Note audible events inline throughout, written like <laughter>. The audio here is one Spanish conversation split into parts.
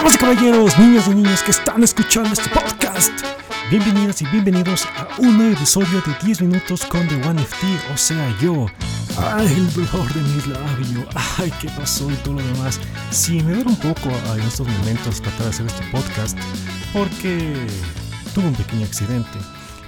Damas y caballeros, niñas y niños que están escuchando este podcast, bienvenidas y bienvenidos a un nuevo episodio de 10 minutos con The One FT, o sea, yo. Ay, el dolor de mis labios, ay, qué pasó y todo lo demás. Sí, me duele un poco en estos momentos tratar de hacer este podcast porque tuve un pequeño accidente.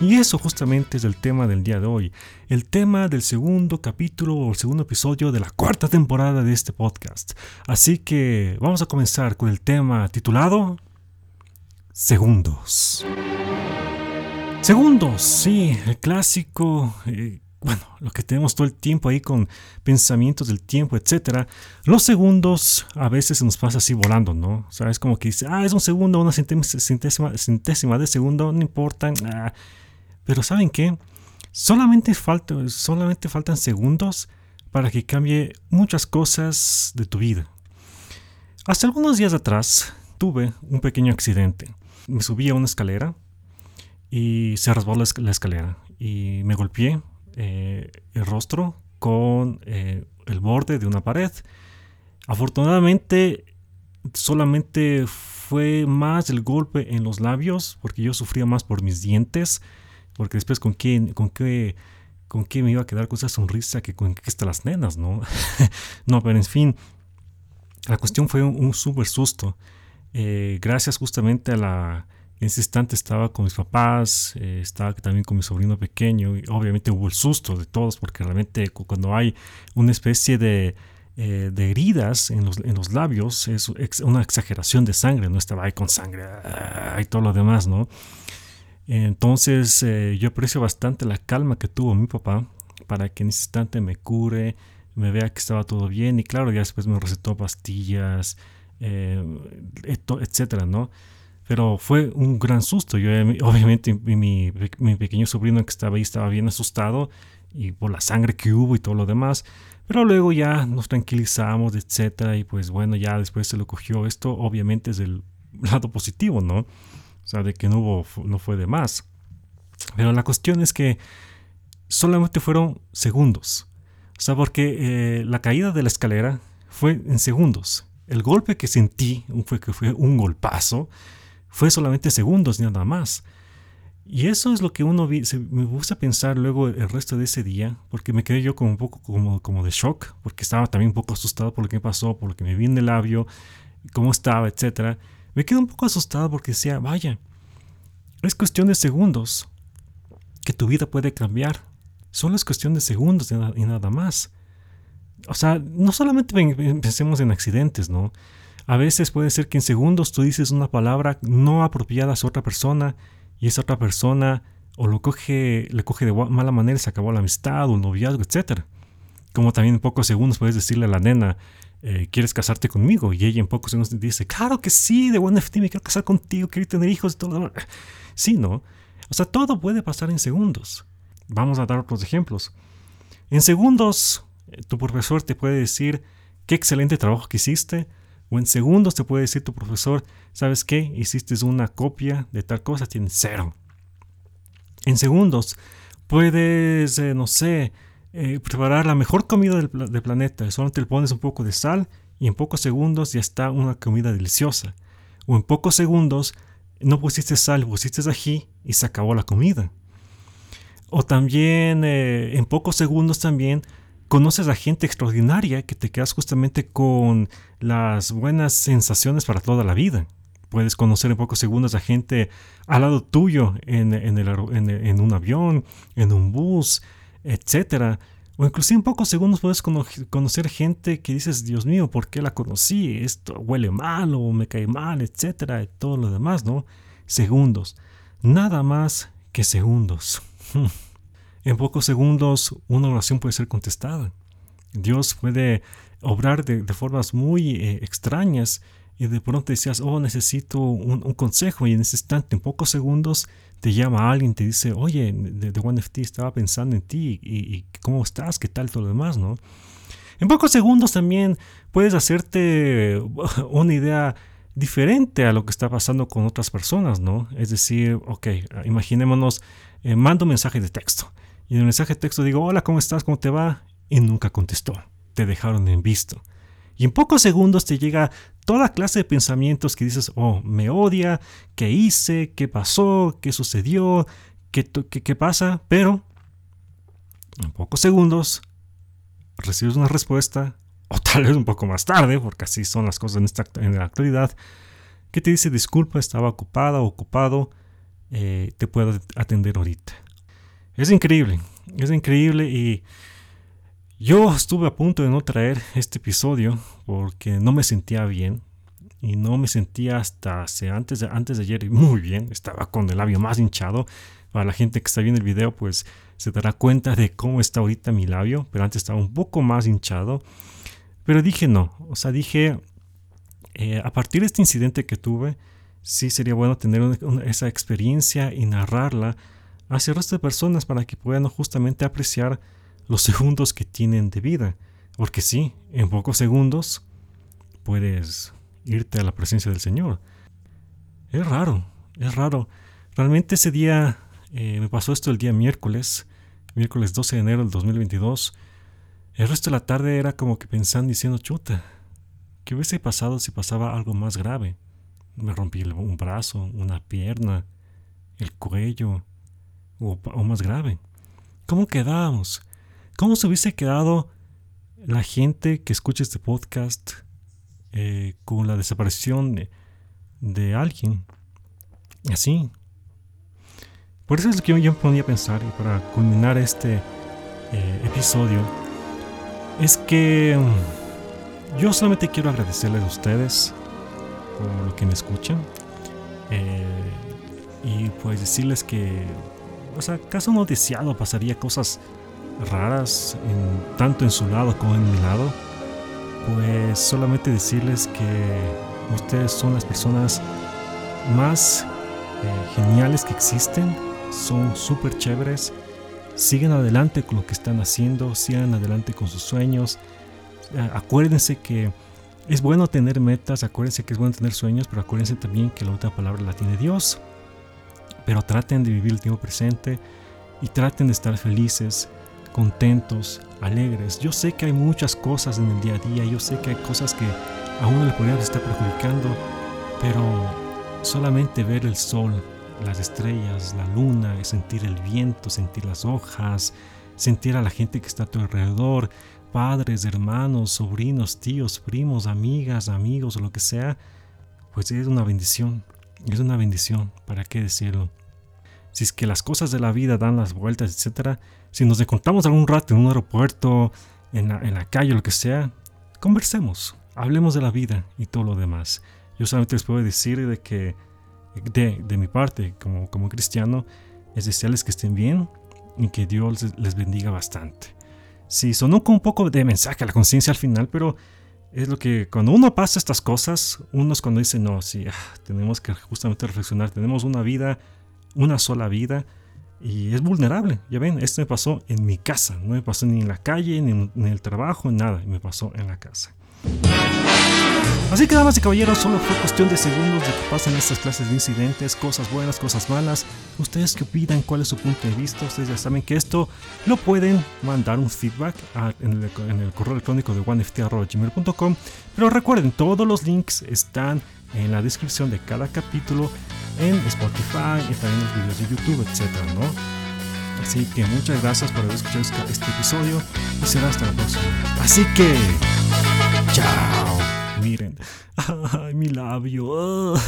Y eso justamente es el tema del día de hoy, el tema del segundo capítulo o el segundo episodio de la cuarta temporada de este podcast. Así que vamos a comenzar con el tema titulado Segundos. Segundos, sí, el clásico, eh, bueno, lo que tenemos todo el tiempo ahí con pensamientos del tiempo, etc. Los segundos a veces se nos pasa así volando, ¿no? O sea, es como que dice, ah, es un segundo, una centésima, centésima de segundo, no importa. Ah, pero ¿saben qué? Solamente, falta, solamente faltan segundos para que cambie muchas cosas de tu vida. Hace algunos días atrás tuve un pequeño accidente. Me subí a una escalera y se resbaló la escalera y me golpeé eh, el rostro con eh, el borde de una pared. Afortunadamente solamente fue más el golpe en los labios porque yo sufría más por mis dientes porque después, ¿con qué, con qué, con qué me iba a quedar con esa sonrisa que con están las nenas, no? <laughs> no, pero en fin, la cuestión fue un, súper susto. Eh, gracias justamente a la... En ese instante estaba con mis papás, eh, estaba también con mi sobrino pequeño y obviamente hubo el susto de todos porque realmente cuando hay una especie de, eh, de heridas en los, en los, labios es una exageración de sangre, no estaba ahí con sangre y todo lo demás, ¿no? Entonces eh, yo aprecio bastante la calma que tuvo mi papá para que en ese instante me cure, me vea que estaba todo bien y claro, ya después me recetó pastillas, eh, etcétera, ¿no? Pero fue un gran susto. Yo, eh, <laughs> obviamente, mi, mi, pequeño sobrino que estaba ahí estaba bien asustado y por la sangre que hubo y todo lo demás. Pero luego ya nos tranquilizamos, etcétera, y pues bueno, ya después se lo cogió. Esto obviamente es el lado positivo, ¿no? O sea, de que no, hubo, no fue de más. Pero la cuestión es que solamente fueron segundos. O sea, porque eh, la caída de la escalera fue en segundos. El golpe que sentí fue que fue un golpazo. Fue solamente segundos, nada más. Y eso es lo que uno me gusta pensar luego el resto de ese día, porque me quedé yo como un poco como, como de shock, porque estaba también un poco asustado por lo que pasó, por lo que me vi en el labio, cómo estaba, etcétera. Me quedé un poco asustado porque decía, vaya, es cuestión de segundos que tu vida puede cambiar. Solo es cuestión de segundos y nada más. O sea, no solamente pensemos en accidentes, ¿no? A veces puede ser que en segundos tú dices una palabra no apropiada a otra persona y esa otra persona o lo coge, le coge de mala manera y se acabó la amistad o el noviazgo, etc. Como también en pocos segundos puedes decirle a la nena, eh, ¿quieres casarte conmigo? Y ella en pocos segundos dice, claro que sí, de buena fe me quiero casar contigo, quiero tener hijos y todo. Sí, ¿no? O sea, todo puede pasar en segundos. Vamos a dar otros ejemplos. En segundos, eh, tu profesor te puede decir qué excelente trabajo que hiciste, o en segundos te puede decir tu profesor, ¿sabes qué? Hiciste una copia de tal cosa, tienes cero. En segundos, puedes, eh, no sé, eh, preparar la mejor comida del, planeta. Solamente le pones un poco de sal y en pocos segundos ya está una comida deliciosa. O en pocos segundos no pusiste sal, pusiste ají y se acabó la comida. O también eh, en pocos segundos también conoces a gente extraordinaria que te quedas justamente con las buenas sensaciones para toda la vida. Puedes conocer en pocos segundos a gente al lado tuyo en, en un avión, en un bus, etcétera. O inclusive en pocos segundos puedes conocer gente que dices, Dios mío, ¿por qué la conocí? Esto huele mal o me cae mal, etcétera, y todo lo demás, ¿no? Segundos. Nada más que segundos. <laughs> en pocos segundos una oración puede ser contestada. Dios puede obrar de, formas muy eh, extrañas y de pronto decías, oh, necesito un, consejo y en ese instante, en pocos segundos, te llama alguien, te dice, oye, de, OneFT estaba pensando en ti y, cómo estás, qué tal, todo lo demás, ¿no? En pocos segundos también puedes hacerte <laughs> una idea diferente a lo que está pasando con otras personas, ¿no? Es decir, ok, imaginémonos, eh, mando un mensaje de texto y en el mensaje de texto digo, hola, ¿cómo estás? ¿Cómo te va? Y nunca contestó, te dejaron en visto. Y en pocos segundos te llega toda clase de pensamientos que dices, oh, me odia, ¿qué hice? ¿Qué pasó? ¿Qué sucedió? ¿Qué, qué, pasa? Pero en pocos segundos recibes una respuesta, o tal vez un poco más tarde, porque así son las cosas en, esta, en la actualidad, que te dice, disculpa, estaba ocupada ocupado, eh, te puedo atender ahorita. Es increíble, es increíble y yo estuve a punto de no traer este episodio porque no me sentía bien y no me sentía hasta antes de, antes de ayer muy bien, estaba con el labio más hinchado. Para la gente que está viendo el video pues se dará cuenta de cómo está ahorita mi labio, pero antes estaba un poco más hinchado. Pero dije no, o sea, dije, eh, a partir de este incidente que tuve, sí sería bueno tener esa experiencia y narrarla hacia el resto de personas para que puedan justamente apreciar los segundos que tienen de vida. Porque sí, en pocos segundos puedes irte a la presencia del Señor. Es raro, es raro. Realmente ese día, eh, me pasó esto el día miércoles, miércoles 12 de enero del 2022. El resto de la tarde era como que pensando, diciendo, chuta, ¿qué hubiese pasado si pasaba algo más grave? Me rompí un brazo, una pierna, el cuello, o, más grave. ¿Cómo quedábamos? ¿Cómo se hubiese quedado la gente que escucha este podcast eh, con la desaparición de, alguien? Así. Por eso es lo que yo me ponía a pensar y para culminar este eh, episodio es que mm, yo solamente quiero agradecerles a ustedes por lo que me escuchan. Eh, y pues decirles que, o sea, caso no deseado pasaría cosas raras, en, tanto en su lado como en mi lado. Pues solamente decirles que ustedes son las personas más eh, geniales que existen, son súper chéveres. Sigan adelante con lo que están haciendo, sigan adelante con sus sueños. Eh, acuérdense que es bueno tener metas, acuérdense que es bueno tener sueños, pero acuérdense también que la última palabra la tiene Dios. Pero traten de vivir el tiempo presente y traten de estar felices, contentos, alegres. Yo sé que hay muchas cosas en el día a día, yo sé que hay cosas que a uno le podrían estar perjudicando, pero solamente ver el sol, las estrellas, la luna, sentir el viento, sentir las hojas, sentir a la gente que está a tu alrededor, padres, hermanos, sobrinos, tíos, primos, amigas, amigos lo que sea, pues es una bendición. Es una bendición, ¿para qué decirlo? Si es que las cosas de la vida dan las vueltas, etcétera, si nos encontramos algún rato en un aeropuerto, en la, en la calle lo que sea, conversemos, hablemos de la vida y todo lo demás. Yo solamente les puedo decir de que, de, de mi parte, como, como cristiano, es desearles que estén bien y que Dios les bendiga bastante. Sí, sonó con un poco de mensaje a la conciencia al final, pero es lo que cuando uno pasa estas cosas, uno es cuando dice, no, sí, ah, tenemos que justamente reflexionar, tenemos una vida, una sola vida, y es vulnerable. Ya ven, esto me pasó en mi casa, no me pasó ni en la calle, ni en, en el trabajo, nada, me pasó en la casa. Así que damas y caballeros, solo fue cuestión de segundos de que pasen estas clases de incidentes, cosas buenas, cosas malas. Ustedes que opinan cuál es su punto de vista, ustedes ya saben que esto lo pueden mandar un feedback en, el, correo electrónico de oneft.gmail.com. Pero recuerden, todos los links están en la descripción de cada capítulo en Spotify y también los videos de YouTube, etc. ¿no? Así que muchas gracias por haber escuchado este episodio y será hasta la próxima. Así que, chao. Miren. <laughs> Ay, mi labio. <laughs>